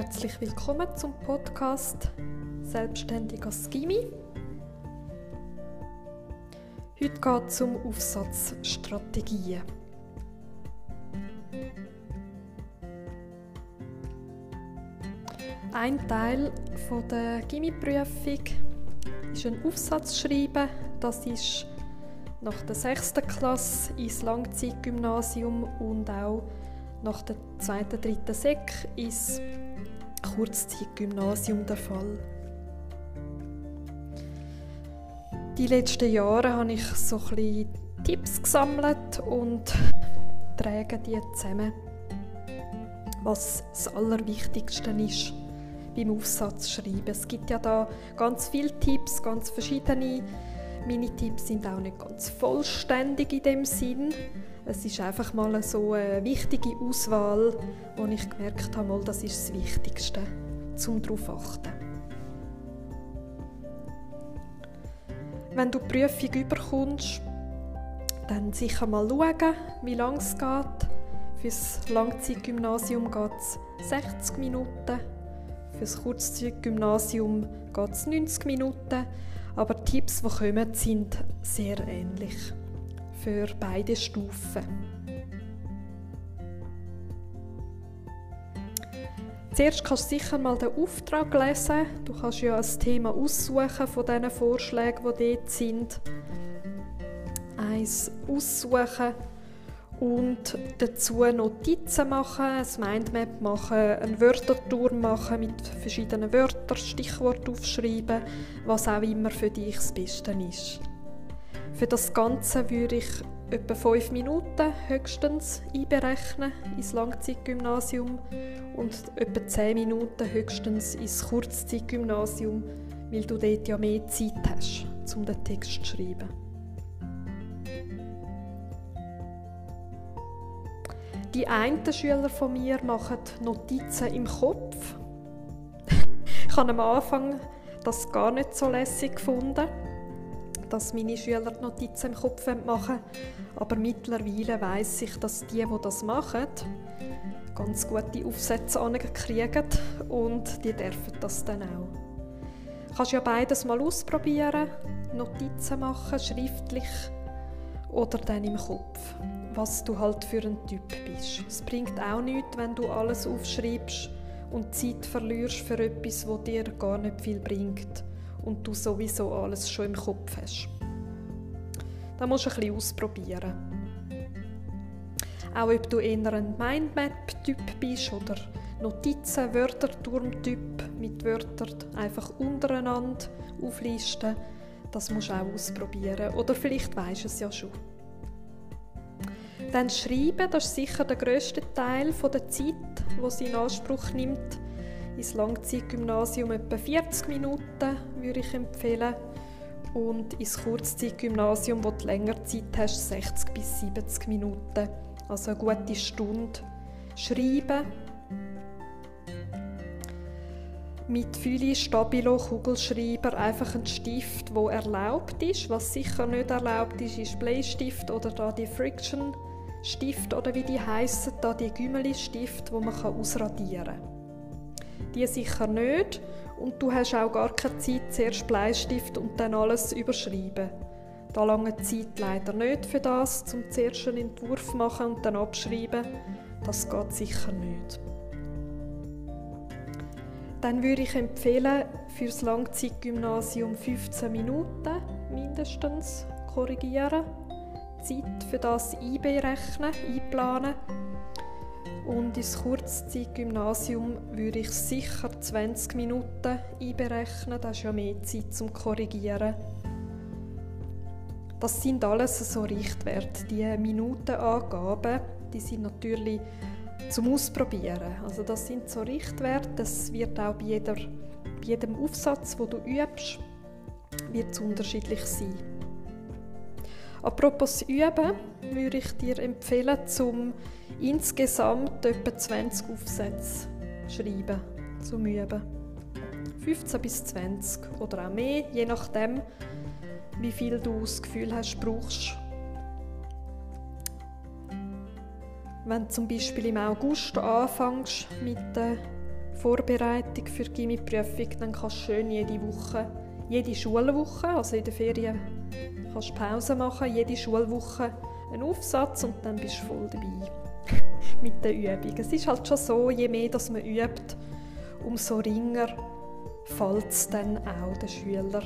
Herzlich willkommen zum Podcast Selbstständig als Gimi. Heute geht es um Aufsatzstrategien. Ein Teil der Gimmi-Prüfung ist ein Aufsatz schreiben. Das ist nach der 6. Klasse ins Langzeitgymnasium und auch nach der 2. 3. Sek ins Kurzzeitgymnasium der Fall. Die letzten Jahre habe ich so ein Tipps gesammelt und trage die zusammen, was das Allerwichtigste ist beim Aufsatz schreiben. Es gibt ja da ganz viele Tipps, ganz verschiedene. Meine Tipps sind auch nicht ganz vollständig in dem Sinn. Es ist einfach mal so eine wichtige Auswahl, wo ich gemerkt habe, das ist das Wichtigste, zum darauf achten. Wenn du die Prüfung überkommst, dann sicher mal schauen, wie lange es geht. Für das Langzeitgymnasium geht es 60 Minuten, für das Kurzzeitgymnasium geht es 90 Minuten. Aber die Tipps, die kommen, sind sehr ähnlich für beide Stufen. Zuerst kannst du sicher mal den Auftrag lesen. Du kannst ja ein Thema aussuchen von diesen Vorschlägen, die dort sind. Eins aussuchen und dazu Notizen machen, ein Mindmap machen, einen Wörterturm machen mit verschiedenen Wörtern, Stichworte aufschreiben, was auch immer für dich das Beste ist. Für das Ganze würde ich etwa fünf Minuten höchstens einberechnen ins Langzeitgymnasium und etwa zehn Minuten höchstens ins Kurzzeitgymnasium, weil du dort ja mehr Zeit hast, um den Text zu schreiben. Die einen Schüler von mir machen Notizen im Kopf. ich habe am Anfang das gar nicht so lässig gefunden, dass meine Schüler die Notizen im Kopf machen Aber mittlerweile weiß ich, dass die, die das machen, ganz gute Aufsätze kriegen und die dürfen das dann auch. Du kannst ja beides mal ausprobieren, Notizen machen, schriftlich oder dann im Kopf was du halt für ein Typ bist. Es bringt auch nichts, wenn du alles aufschreibst und Zeit verlierst für etwas, wo dir gar nicht viel bringt und du sowieso alles schon im Kopf hast. Da musst du ein bisschen ausprobieren. Auch ob du eher ein Mindmap-Typ bist oder Notizen-, Wörterturm-Typ mit Wörtern einfach untereinander auflisten, das musst du auch ausprobieren. Oder vielleicht weisst du es ja schon. Dann Schreiben, das ist sicher der grösste Teil der Zeit, die sie in Anspruch nimmt. Ins Langzeitgymnasium etwa 40 Minuten würde ich empfehlen. Und ins Kurzzeitgymnasium, wo du länger Zeit hast, 60 bis 70 Minuten. Also eine gute Stunde. Schreiben. Mit Füli, Stabilo, Kugelschreiber einfach ein Stift, wo erlaubt ist. Was sicher nicht erlaubt ist, ist Bleistift oder da die Friction Stift oder wie die heißen, da die Gümmeli-Stift, wo man ausradieren kann. Die sicher nicht und du hast auch gar keine Zeit, zuerst Bleistift und dann alles überschreiben. Da lange Zeit leider nicht für das, zum zuerst einen Entwurf machen und dann abschreiben. Das geht sicher nicht. Dann würde ich empfehlen, für das Langzeitgymnasium 15 Minuten mindestens korrigieren. Zeit für das einberechnen, einplanen. Und ins Kurzzeitgymnasium würde ich sicher 20 Minuten einberechnen. Das ist ja mehr Zeit zum Korrigieren. Das sind alles so Richtwerte. Die Minutenangaben, die sind natürlich zum Ausprobieren. Also das sind so Richtwerte. Das wird auch bei, jeder, bei jedem Aufsatz, wo du übst, wird unterschiedlich sein. Apropos Üben, würde ich dir empfehlen, zum insgesamt etwa 20 Aufsätze schreiben, zum Üben. 15 bis 20 oder auch mehr, je nachdem, wie viel du das Gefühl hast, brauchst. Wenn du zum Beispiel im August anfängst mit den Vorbereitung für die Gimmi-Prüfung, dann kannst du schön jede Woche, jede Schulwoche, also in der Ferien kannst Pause machen, jede Schulwoche einen Aufsatz und dann bist du voll dabei mit der Übung. Es ist halt schon so, je mehr dass man übt, umso ringer fällt es dann auch den Schüler,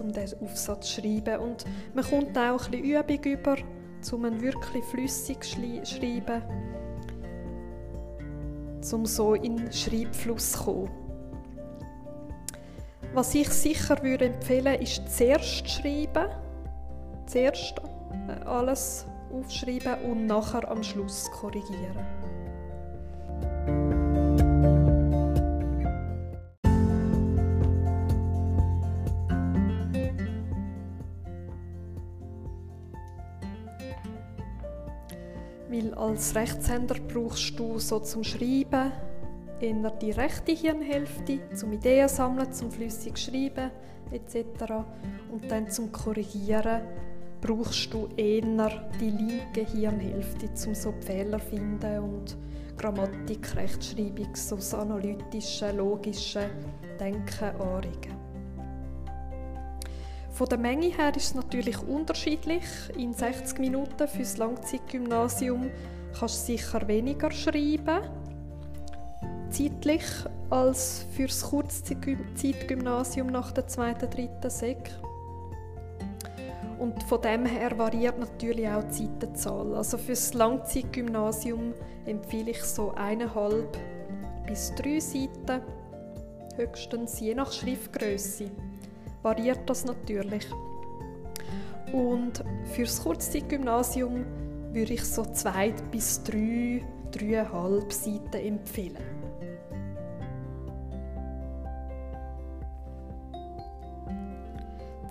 um diesen Aufsatz zu schreiben. Und man kommt auch ein bisschen Übung über, um ihn wirklich flüssig zu schreiben, um so in den Schreibfluss zu kommen. Was ich sicher würde empfehlen, ist zuerst schreiben, zuerst äh, alles aufschreiben und nachher am Schluss korrigieren. Weil als Rechtshänder brauchst du so zum Schreiben eher die rechte Hirnhälfte, zum Ideen sammeln, zum flüssig schreiben etc. Und dann zum Korrigieren brauchst du eher die linke Hirnhälfte, um so Fehler zu finden und Grammatik, Rechtschreibung, so das analytische, logische Denken anregen. Von der Menge her ist es natürlich unterschiedlich. In 60 Minuten für das Langzeitgymnasium kannst du sicher weniger schreiben, zeitlich, als für das Kurzzeitgymnasium nach der zweiten, dritten Sek. Und von dem her variiert natürlich auch die Seitenzahl. Also für das Langzeitgymnasium empfehle ich so eineinhalb bis drei Seiten, höchstens je nach Schriftgröße. Variiert das natürlich. Und für das Kurzzeitgymnasium würde ich so zwei bis drei, dreieinhalb Seiten empfehlen.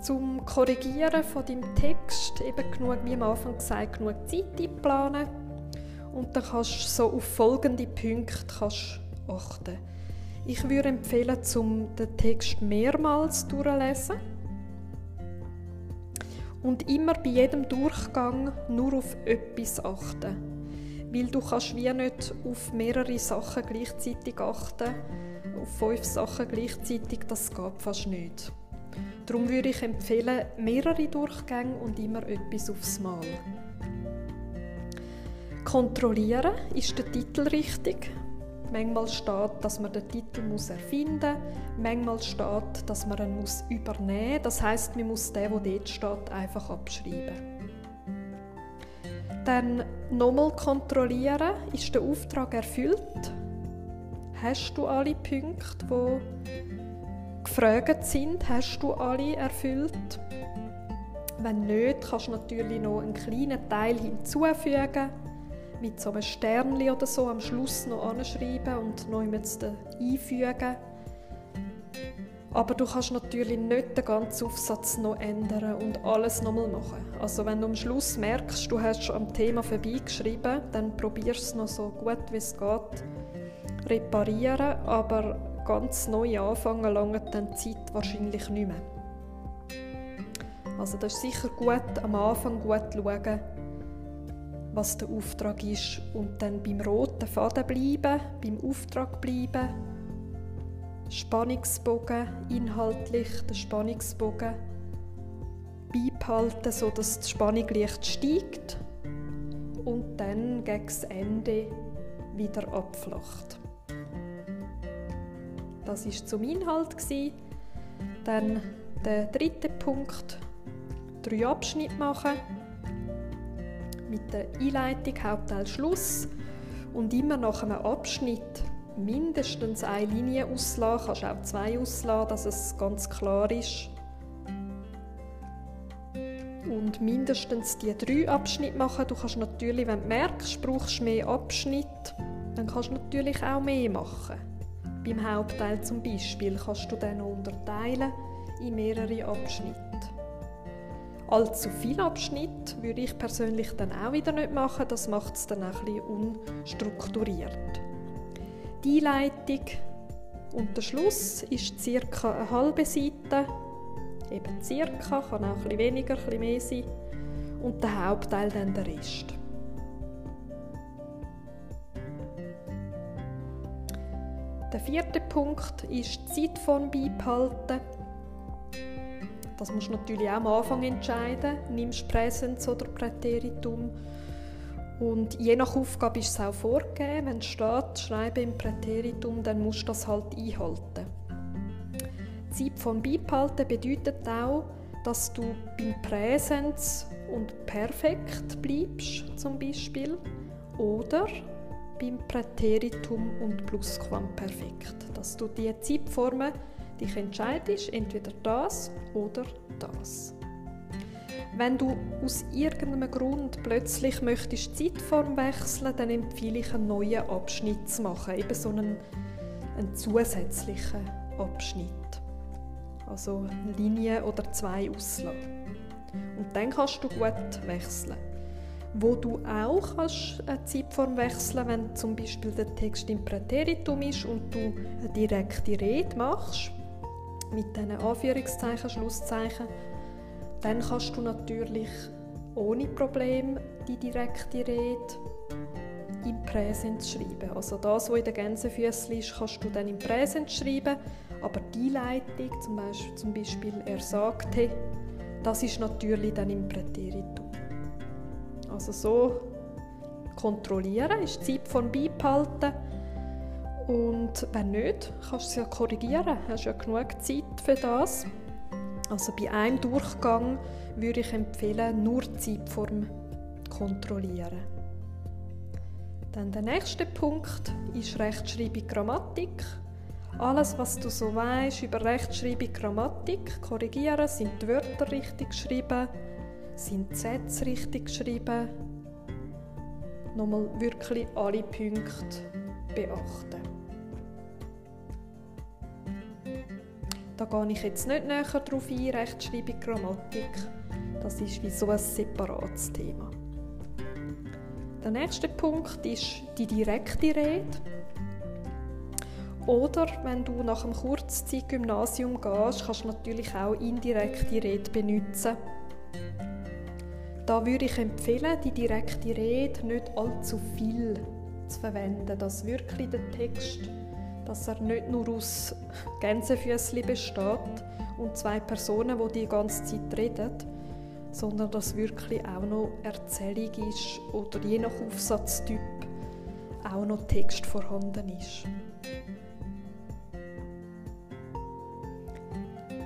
Zum Korrigieren von deinem Text. Eben genug, wie am Anfang gesagt, genug Zeit einplanen. Und dann kannst du so auf folgende Punkte kannst achten. Ich würde empfehlen, zum den Text mehrmals durchlesen und immer bei jedem Durchgang nur auf etwas achten, weil du kannst wie nicht auf mehrere Sachen gleichzeitig achten, auf fünf Sachen gleichzeitig, das geht fast nicht. Darum würde ich empfehlen, mehrere Durchgänge und immer etwas aufs Mal. Kontrollieren, ist der Titel richtig? Manchmal steht, dass man den Titel muss erfinden muss. Manchmal steht, dass man ihn muss übernehmen muss. Das heißt, man muss den, der dort steht, einfach abschreiben. Dann nochmal kontrollieren, ist der Auftrag erfüllt? Hast du alle Punkte, die gefragt sind, hast du alle erfüllt? Wenn nicht, kannst du natürlich noch einen kleinen Teil hinzufügen, mit so einem Sternchen oder so am Schluss noch anschreiben und noch einfügen. Aber du kannst natürlich nicht den ganzen Aufsatz noch ändern und alles nochmal machen. Also wenn du am Schluss merkst, du hast am Thema vorbeigeschrieben, dann probier es noch so gut wie es geht reparieren, aber ganz neu anfangen, lange dann die Zeit wahrscheinlich nicht mehr. Also das ist sicher gut, am Anfang gut schauen, was der Auftrag ist und dann beim roten Faden bleiben, beim Auftrag bleiben, Spannungsbogen inhaltlich, den Spannungsbogen beibehalten, sodass die Spannung leicht steigt und dann gegen das Ende wieder abflacht. Das ist zum Inhalt Dann der dritte Punkt: drei Abschnitte machen mit der Einleitung, Hauptteil, Schluss und immer nach einem Abschnitt mindestens eine Linie auslassen, kannst auch zwei auslassen, dass es ganz klar ist. Und mindestens die drei Abschnitte machen. Du kannst natürlich, wenn du merkst, du brauchst mehr Abschnitte, dann kannst du natürlich auch mehr machen. Beim Hauptteil zum Beispiel kannst du den unterteilen in mehrere Abschnitte. Allzu viele Abschnitte würde ich persönlich dann auch wieder nicht machen, das macht es dann auch ein bisschen unstrukturiert. Die Einleitung und der Schluss ist ca. eine halbe Seite, eben circa, kann auch ein bisschen weniger, ein bisschen mehr sein und der Hauptteil dann der Rest. Der vierte Punkt ist die Zeitform beibehalten. Das musst du natürlich auch am Anfang entscheiden. Nimmst du Präsens oder Präteritum. Und je nach Aufgabe ist es auch vorgegeben. Wenn es steht, schreibe im Präteritum, dann musst du das halt einhalten. Die Zeitform beibehalten bedeutet auch, dass du beim Präsens und Perfekt bleibst, zum Beispiel. Oder beim Präteritum und Plusquamperfekt. Dass du die Zeitformen dich entscheidest, entweder das oder das. Wenn du aus irgendeinem Grund plötzlich möchtest Zeitform wechseln, dann empfehle ich einen neuen Abschnitt zu machen, eben so einen, einen zusätzlichen Abschnitt. Also eine Linie oder zwei auslassen. Und dann kannst du gut wechseln. Wo du auch kannst eine Zeitform wechseln wenn zum Beispiel der Text im Präteritum ist und du eine direkte Rede machst, mit diesen Anführungszeichen, Schlusszeichen, dann kannst du natürlich ohne Problem die direkte Rede im Präsens schreiben. Also das, was in den Gänsefüßchen ist, kannst du dann im Präsens schreiben, aber die Leitung, zum Beispiel, zum Beispiel er sagte, das ist natürlich dann im Präteritum. Also so kontrollieren, ist die Zeitform beibehalten und wenn nicht, kannst du es ja korrigieren, hast ja genug Zeit für das. Also bei einem Durchgang würde ich empfehlen, nur die Zeitform kontrollieren. Dann der nächste Punkt ist Rechtschreibung Grammatik. Alles, was du so weißt über Rechtschreibung Grammatik, korrigieren, sind die Wörter richtig geschrieben, sind die Sätze richtig geschrieben. Nochmal wirklich alle Punkte beachten. Da gehe ich jetzt nicht näher darauf ein, Rechtschreibung, Grammatik. Das ist wie so ein separates Thema. Der nächste Punkt ist die direkte Rede. Oder wenn du nach dem Kurzzeitgymnasium gehst, kannst du natürlich auch indirekte Rede benutzen. Da würde ich empfehlen, die direkte Rede nicht allzu viel zu verwenden, dass wirklich der Text dass er nicht nur aus Gänsefüßli besteht und zwei Personen, die die ganze Zeit reden, sondern dass wirklich auch noch Erzählung ist oder je nach Aufsatztyp auch noch Text vorhanden ist.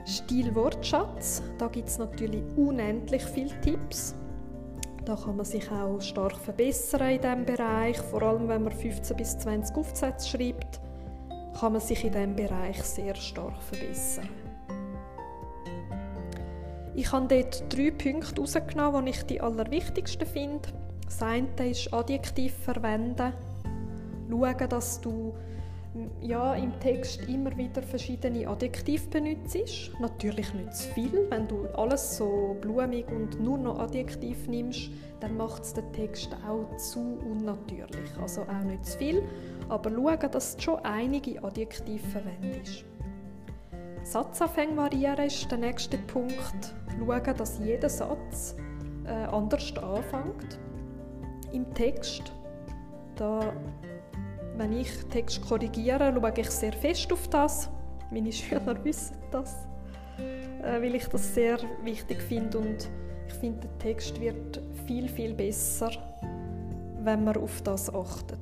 Stil-Wortschatz, da gibt es natürlich unendlich viele Tipps. Da kann man sich auch stark verbessern in diesem Bereich, vor allem wenn man 15 bis 20 Aufsätze schreibt kann man sich in diesem Bereich sehr stark verbessern. Ich habe dort drei Punkte herausgenommen, die ich die allerwichtigsten finde. Das eine ist Adjektiv verwenden. Schauen, dass du ja, im Text immer wieder verschiedene Adjektive benutzt. Natürlich nicht zu viel. Wenn du alles so blumig und nur noch Adjektiv nimmst, dann macht es den Text auch zu unnatürlich. Also auch nicht zu viel, aber schauen, dass du schon einige Adjektive verwendest. Satzanfänge variieren ist der nächste Punkt. Schauen, dass jeder Satz äh, anders anfängt im Text. Da wenn ich Text korrigiere, schaue ich sehr fest auf das. Meine Schüler wissen das, äh, weil ich das sehr wichtig finde und ich finde, der Text wird viel, viel besser, wenn man auf das achtet.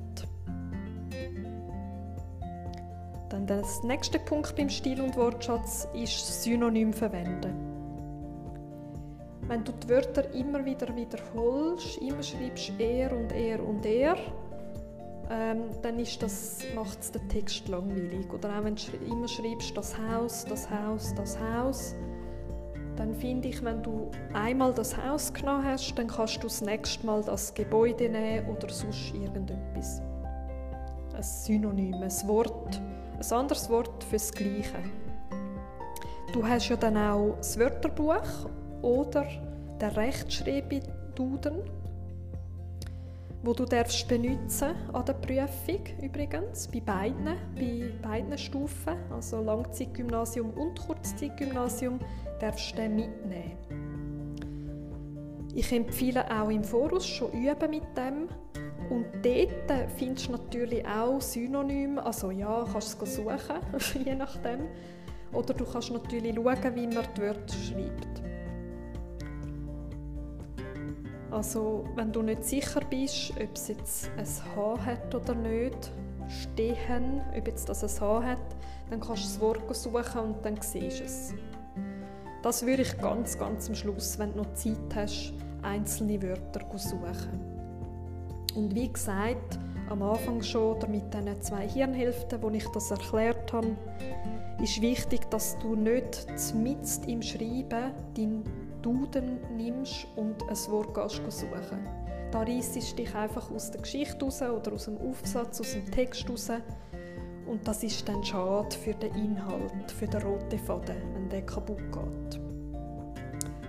Dann der nächste Punkt beim Stil- und Wortschatz ist Synonym verwenden. Wenn du die Wörter immer wieder wiederholst, immer schreibst er und er und er, ähm, dann macht es den Text langweilig. Oder auch wenn du immer schreibst, das Haus, das Haus, das Haus, dann finde ich, wenn du einmal das Haus genommen hast, dann kannst du das nächste Mal das Gebäude nehmen oder sonst irgendetwas. Ein Synonym, ein Wort, ein anderes Wort für das Gleiche. Du hast ja dann auch das Wörterbuch oder den Rechtschreibduden wo du darfst benutzen an der Prüfung übrigens, bei beiden, bei beiden Stufen, also Langzeitgymnasium und Kurzzeitgymnasium, darfst du den mitnehmen. Ich empfehle auch im Voraus schon üben mit dem Und dort findest du natürlich auch Synonyme. Also ja, kannst du es suchen, je nachdem. Oder du kannst natürlich schauen, wie man die Wörter schreibt. Also, wenn du nicht sicher bist, ob es jetzt ein H hat oder nicht, stehen, ob jetzt das ein H hat, dann kannst du das Wort suchen und dann siehst du es. Das würde ich ganz, ganz am Schluss, wenn du noch Zeit hast, einzelne Wörter suchen. Und wie gesagt, am Anfang schon, oder mit diesen zwei Hirnhälften, wo ich das erklärt habe, ist wichtig, dass du nicht mitten im Schreiben deinen Duden nimmst und ein Wort gehst suchen. Da du dich einfach aus der Geschichte raus oder aus dem Aufsatz, aus dem Text raus. Und das ist dann schade für den Inhalt, für den roten Faden, wenn der kaputt geht.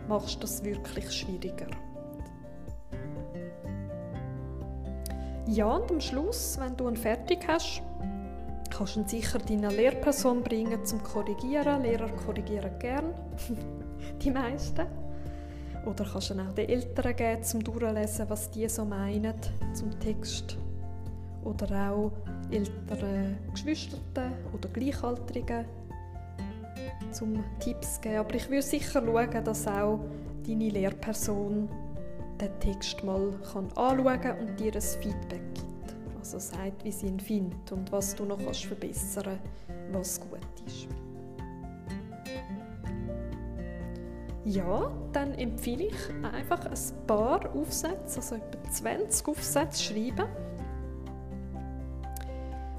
Machst du das wirklich schwieriger. Ja, und am Schluss, wenn du ihn fertig hast, kannst du ihn sicher deiner Lehrperson bringen zum Korrigieren. Lehrer korrigieren gern, die meisten. Oder kannst du auch den Eltern geben, zum Durchlesen, was die so meinen zum Text. Oder auch älteren Geschwistern oder Gleichaltrigen zum Tipps geben. Aber ich würde sicher schauen, dass auch deine Lehrperson den Text mal anschauen kann und dir ein Feedback gibt. Also sagt, wie sie ihn findet und was du noch kannst verbessern was gut ist. Ja, dann empfehle ich einfach ein paar Aufsätze, also etwa 20 Aufsätze schreiben.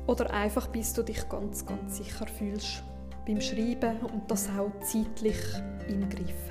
Oder einfach, bis du dich ganz, ganz sicher fühlst beim Schreiben und das auch zeitlich im Griff.